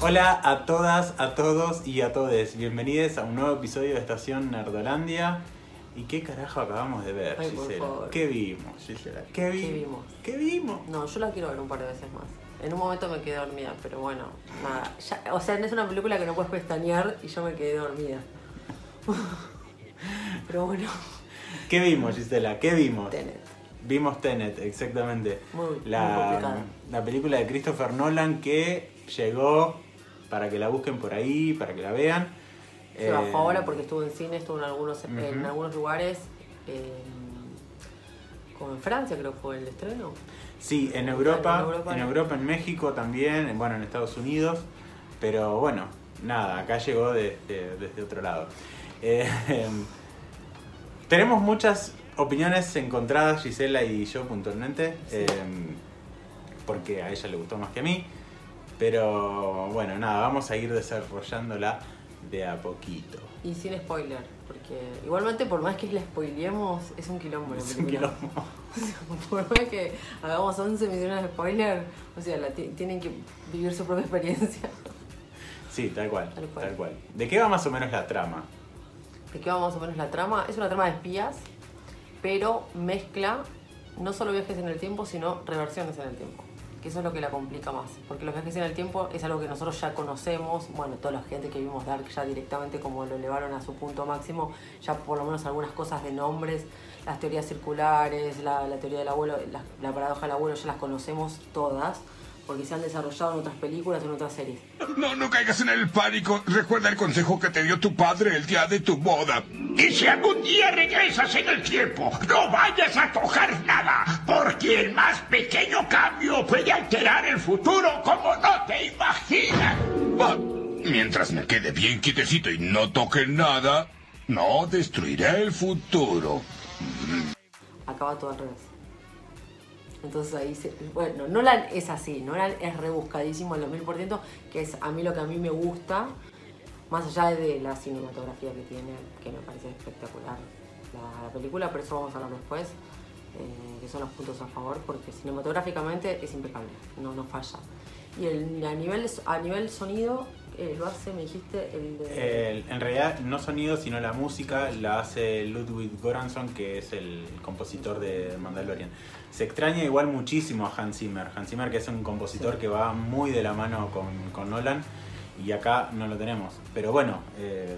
Hola a todas, a todos y a todes. Bienvenidos a un nuevo episodio de Estación Nerdolandia. ¿Y qué carajo acabamos de ver, Ay, por Gisela? favor. ¿Qué vimos, Gisela? ¿Qué, vi- ¿Qué vimos? ¿Qué vimos? No, yo la quiero ver un par de veces más. En un momento me quedé dormida, pero bueno, nada. Ya- o sea, no es una película que no puedes pestañear y yo me quedé dormida. pero bueno, ¿Qué vimos, Gisela? ¿Qué vimos? Tenet. Vimos Tenet, exactamente. Muy- muy complicada. la película de Christopher Nolan que llegó para que la busquen por ahí, para que la vean. Se Eh, bajó ahora porque estuvo en cine, estuvo en algunos, en algunos lugares. eh, como en Francia creo que fue el estreno. Sí, en Europa, En Europa, en ¿no? Europa, en México también, en- bueno, en Estados Unidos, pero bueno, nada, acá llegó de- de- desde otro lado. Eh, tenemos muchas opiniones encontradas, Gisela y yo puntualmente, Sí. eh, porque a ella le gustó más que a mí, pero bueno, nada, vamos a ir desarrollánla de a poquito. Y sin spoiler, porque igualmente por más que la spoilemos, es un quilombo la Es un quilombo. Por más que hagamos 11 millones de spoiler, o sea, la ti- tienen que vivir su propia experiencia. Sí, tal cual, Tal cual. tal cual. ¿De qué va más o menos la trama? ¿De qué va más o menos la trama? Es una trama de espías, pero mezcla no solo viajes en el tiempo, sino reversiones en el tiempo. Que eso es lo que la complica más. Porque los viajes en el tiempo es algo que nosotros ya conocemos. Bueno, toda la gente que vimos Dark ya directamente como lo elevaron a su punto máximo, ya por lo menos algunas cosas de nombres, las teorías circulares, la, la teoría del abuelo, la, la paradoja del abuelo, ya las conocemos todas. Porque se han desarrollado en otras películas, en otras series. No, no caigas en el pánico. Recuerda el consejo que te dio tu padre el día de tu boda. Y si algún día regresas en el tiempo, no vayas a tocar nada, porque el más pequeño cambio puede alterar el futuro como no te imaginas. Mientras me quede bien quietecito y no toque nada, no destruiré el futuro. acaba todo al revés. Entonces ahí se, bueno, Nolan es así, Nolan es rebuscadísimo al 2000%, que es a mí lo que a mí me gusta, más allá de la cinematografía que tiene, que me parece espectacular la, la película, pero eso vamos a hablar después, eh, que son los puntos a favor, porque cinematográficamente es impecable, no, no falla. Y el, a, nivel, a nivel sonido, eh, lo hace, me dijiste, el de... El- en realidad no sonido, sino la música la hace Ludwig Göransson, que es el compositor de Mandalorian. Se extraña igual muchísimo a Hans Zimmer. Hans Zimmer que es un compositor que va muy de la mano con, con Nolan y acá no lo tenemos. Pero bueno, eh,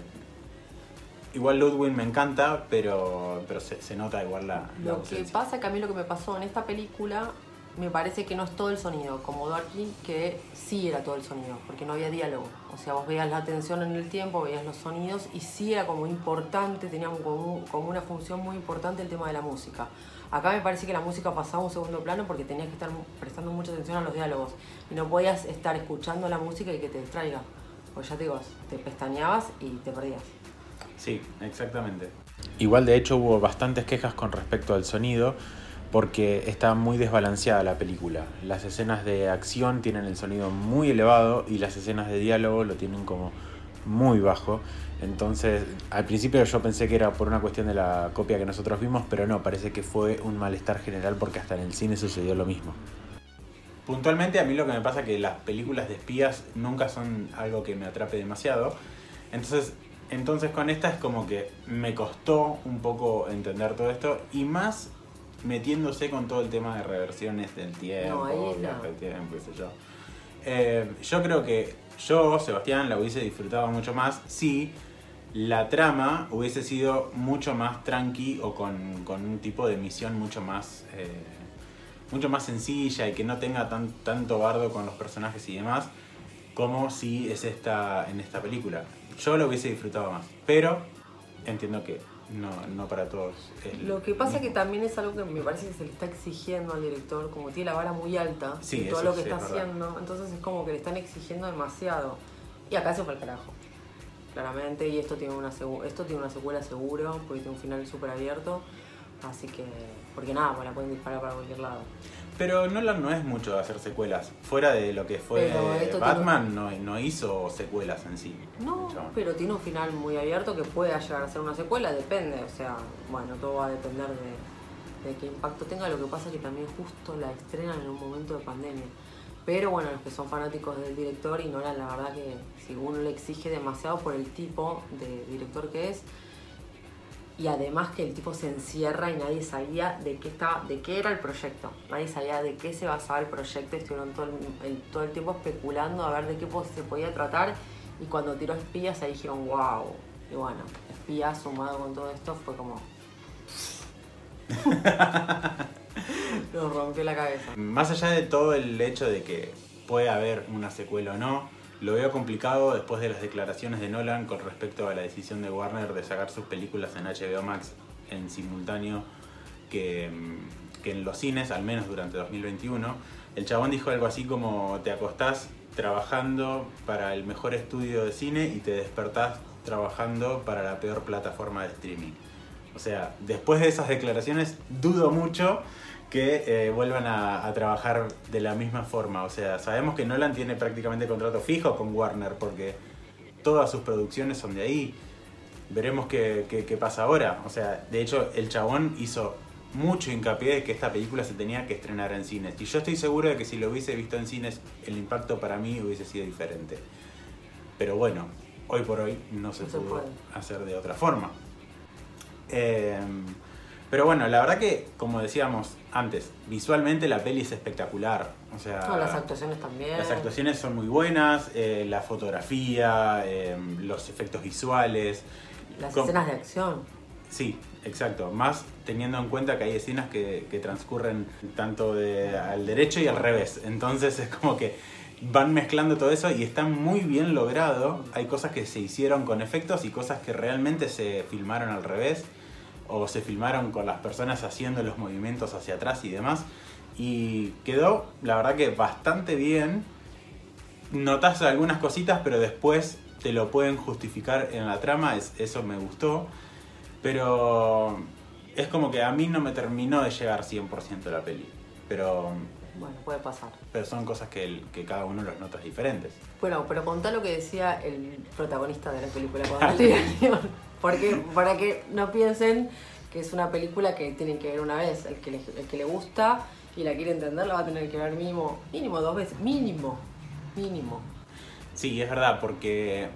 igual Ludwig me encanta, pero, pero se, se nota igual la, la Lo que pasa que a mí lo que me pasó en esta película me parece que no es todo el sonido, como Darky, que sí era todo el sonido, porque no había diálogo. O sea, vos veías la atención en el tiempo, veías los sonidos y sí era como importante, tenía como, como una función muy importante el tema de la música. Acá me parece que la música pasaba a un segundo plano porque tenías que estar prestando mucha atención a los diálogos y no podías estar escuchando la música y que te distraiga. Pues ya te digo, te pestañeabas y te perdías. Sí, exactamente. Igual de hecho hubo bastantes quejas con respecto al sonido porque está muy desbalanceada la película. Las escenas de acción tienen el sonido muy elevado y las escenas de diálogo lo tienen como muy bajo. Entonces, al principio yo pensé que era por una cuestión de la copia que nosotros vimos, pero no, parece que fue un malestar general porque hasta en el cine sucedió lo mismo. Puntualmente a mí lo que me pasa es que las películas de espías nunca son algo que me atrape demasiado. Entonces, entonces con esta es como que me costó un poco entender todo esto y más metiéndose con todo el tema de reversiones del tiempo, No, no. del tiempo, qué sé yo. Eh, yo creo que yo, Sebastián, la hubiese disfrutado mucho más si la trama hubiese sido mucho más tranqui o con, con un tipo de misión mucho más eh, mucho más sencilla y que no tenga tan, tanto bardo con los personajes y demás como si es esta en esta película. Yo lo hubiese disfrutado más, pero entiendo que no, no para todos. es Lo que pasa mismo. que también es algo que me parece que se le está exigiendo al director, como tiene la vara muy alta, Sí, y todo lo que sí, está es verdad. haciendo, entonces es como que le están exigiendo demasiado. Y acá se fue al carajo, claramente, y esto tiene una, esto tiene una secuela seguro, porque tiene un final súper abierto, así que, porque nada, pues la pueden disparar para cualquier lado. Pero Nolan no es mucho de hacer secuelas. Fuera de lo que fue Batman, no, no hizo secuelas en sí. No, pero tiene un final muy abierto que pueda llegar a ser una secuela, depende, o sea, bueno, todo va a depender de, de qué impacto tenga, lo que pasa es que también justo la estrenan en un momento de pandemia. Pero bueno, los que son fanáticos del director y Nolan, la verdad que si uno le exige demasiado por el tipo de director que es, y además que el tipo se encierra y nadie sabía de qué estaba, de qué era el proyecto, nadie sabía de qué se basaba el proyecto, estuvieron todo el, todo el tiempo especulando a ver de qué se podía tratar y cuando tiró espías ahí dijeron wow, y bueno, espías sumado con todo esto fue como... Nos rompió la cabeza. Más allá de todo el hecho de que puede haber una secuela o no, lo veo complicado después de las declaraciones de Nolan con respecto a la decisión de Warner de sacar sus películas en HBO Max en simultáneo que, mm, que en los cines, al menos durante 2021. El chabón dijo algo así como te acostás trabajando para el mejor estudio de cine y te despertás trabajando para la peor plataforma de streaming. O sea, después de esas declaraciones dudo mucho que eh, vuelvan a, trabajar de la misma forma. O sea, sabemos que Nolan tiene prácticamente contrato fijo con Warner porque todas sus producciones son de ahí. Veremos qué, qué, pasa ahora. O sea, de hecho, el chabón hizo mucho hincapié de que esta película se tenía que estrenar en cines. Y yo estoy seguro de que si lo hubiese visto en cines, el impacto para mí hubiese sido diferente. Pero bueno, hoy por hoy no se pudo hacer de otra forma. Eh, pero bueno, la verdad que, como decíamos antes, visualmente la peli es espectacular. O sea, las actuaciones también. Las actuaciones son muy buenas, eh, la fotografía, eh, los efectos visuales. Las escenas de acción. Sí, exacto. Más teniendo en cuenta que hay escenas que, transcurren tanto de, al derecho y al revés. Entonces es como que van mezclando todo eso y está muy bien logrado. Hay cosas que se hicieron con efectos y cosas que realmente se filmaron al revés o se filmaron con las personas haciendo los movimientos hacia atrás y demás. Y quedó, la verdad que bastante bien. Notas algunas cositas, pero después te lo pueden justificar en la trama, eso me gustó. Pero es como que a mí no me terminó de llegar 100% la peli. Pero bueno, puede pasar. Pero son cosas que, que, cada uno los notas diferentes. Bueno, pero contá lo que decía el protagonista de la película Porque para que no piensen que es una película que tienen que ver una vez. El que le, el que le gusta y la quiere entender la va a tener que ver mínimo, mínimo dos veces. Mínimo, mínimo. Sí, es verdad, porque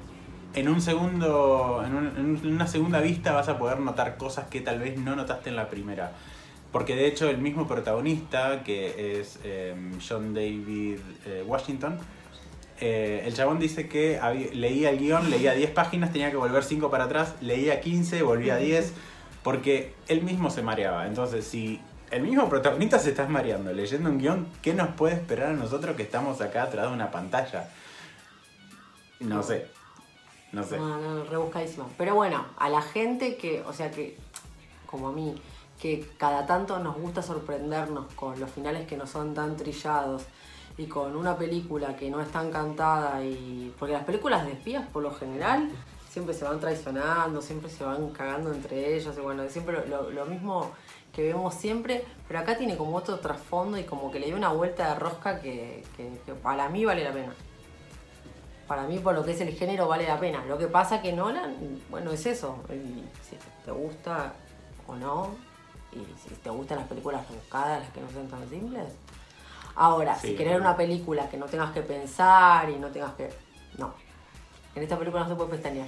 en un segundo, en, una segunda vista vas a poder notar cosas que tal vez no notaste en la primera. Porque de hecho el mismo protagonista, que es em, John David eh, Washington, eh, el chabón dice que leía el guion, leía 10 páginas, tenía que volver 5 para atrás, leía 15, volvía 10, porque él mismo se mareaba. Entonces, si el mismo protagonista se está mareando leyendo un guion, ¿qué nos puede esperar a nosotros que estamos acá atrás de una pantalla? No sé. No sé. No, no, rebuscadísimo. Pero bueno, a la gente que, o sea que, como a mí, que cada tanto nos gusta sorprendernos con los finales que no son tan trillados y con una película que no es tan cantada y porque las películas de espías por lo general siempre se van traicionando, siempre se van cagando entre ellos y bueno, siempre lo, mismo que vemos siempre, pero acá tiene como otro trasfondo y como que le dio una vuelta de rosca que, para mí vale la pena. Para mí, por lo que es el género, vale la pena. Lo que pasa que Nolan, bueno, es eso. si te gusta o no, y si te gustan las películas rebuscadas, las que no sean tan simples. Ahora, si querés una película que no tengas que pensar y no tengas que. No. En esta película no se puede pestañear.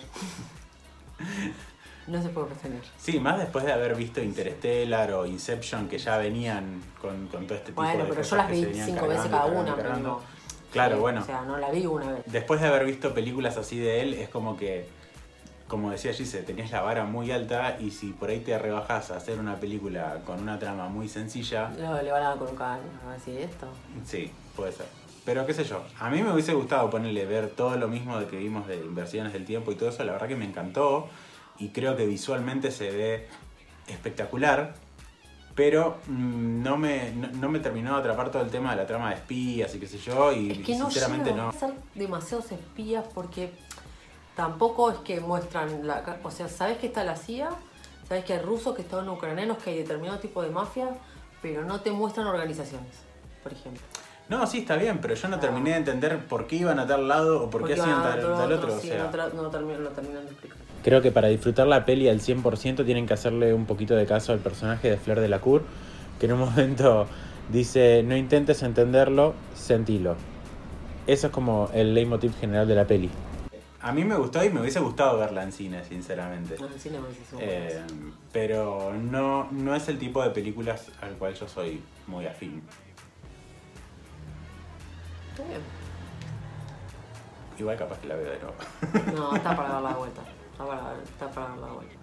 no se puede pestañear. Sí, más después de haber visto Interstellar o Inception, que ya venían con, todo este tipo de Bueno, pero yo las vi cinco veces cada una. claro, bueno. O sea, no la vi una vez. Después de haber visto películas así de él, es como que como decía Gise, tenías la vara muy alta y si por ahí te rebajas a hacer una película con una trama muy sencilla... No, le van a caño, así esto. Sí, puede ser. Pero qué sé yo, a mí me hubiese gustado ponerle ver todo lo mismo de que vimos de inversiones del tiempo y todo eso, la verdad que me encantó y creo que visualmente se ve espectacular, pero mm, no me, no, me terminó de atrapar todo el tema de la trama de espías y qué sé yo, y es que no sinceramente no. ser demasiados espías porque tampoco es que muestran la... O sea, ¿sabes que está la CIA? ¿Sabes que hay rusos, que están ucranianos, que hay determinado tipo de mafia? Pero no te muestran organizaciones, por ejemplo. No, sí, está bien, pero yo no terminé de entender por qué iban a tal lado o por qué hacían tal, otro. otro sí, no, no terminan, de explicar. Creo que para disfrutar la peli al 100% tienen que hacerle un poquito de caso al personaje de Fleur Cour, que en un momento dice, no intentes entenderlo, sentilo. Eso es como el leitmotiv general de la peli. A mí me gustó y me hubiese gustado verla en cine, sinceramente. No, en cine me hubiese Eh, pero no, no es el tipo de películas al cual yo soy muy afín. Está bien. Igual capaz que la veo de nuevo. No, está para dar la vuelta. Está para, está para dar la vuelta.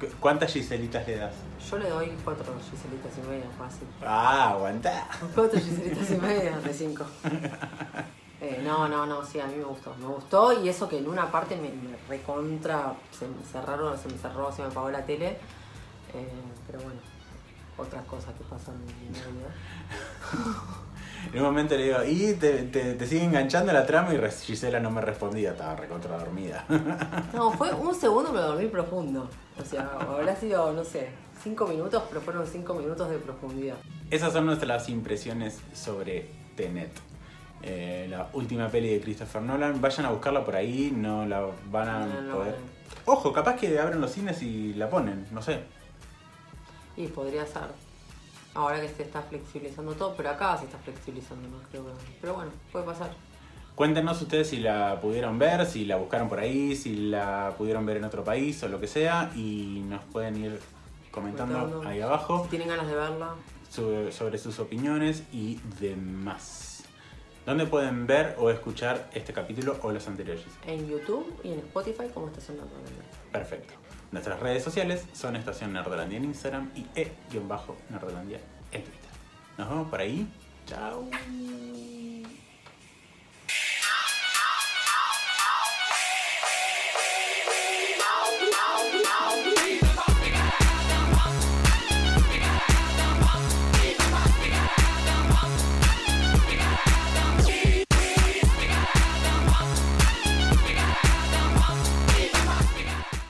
¿Cu- ¿Cuántas Giselitas le das? Yo le doy cuatro giselitas y media, fácil. Ah, aguanta. Cuatro giselitas y media de cinco. No, no, no, sí, a mí me gustó. Me gustó y eso que en una parte me, me recontra, se me cerraron, se me cerró, se me apagó la tele. Eh, pero bueno, otras cosas que pasan en mi vida. En un momento le digo, y te, te, te sigue enganchando la trama y Gisela no me respondía, estaba recontra dormida. No, fue un segundo pero dormí profundo. O sea, habrá sido, no sé, cinco minutos, pero fueron cinco minutos de profundidad. Esas son nuestras impresiones sobre Tenet. Eh, la última peli de Christopher Nolan. Vayan a buscarla por ahí, no la van a No, no, poder. no. Ojo, capaz que abren los cines y la ponen, no sé. Y podría ser. Ahora que se está flexibilizando todo, pero acá se está flexibilizando más, creo que. Pero bueno, puede pasar. Cuéntenos ustedes si la pudieron ver, si la buscaron por ahí, si la pudieron ver en otro país o lo que sea. Y nos pueden ir comentando Comentando. ahí abajo Si tienen ganas de verla, sobre, sobre sus opiniones y demás. ¿Dónde pueden ver o escuchar este capítulo o los anteriores? en YouTube y en Spotify como Estación Nerdlandia. Perfecto. Nuestras redes sociales son Estación Nerdolandia en Instagram y E-Nerdolandia en Twitter. Nos vemos por ahí. Chao.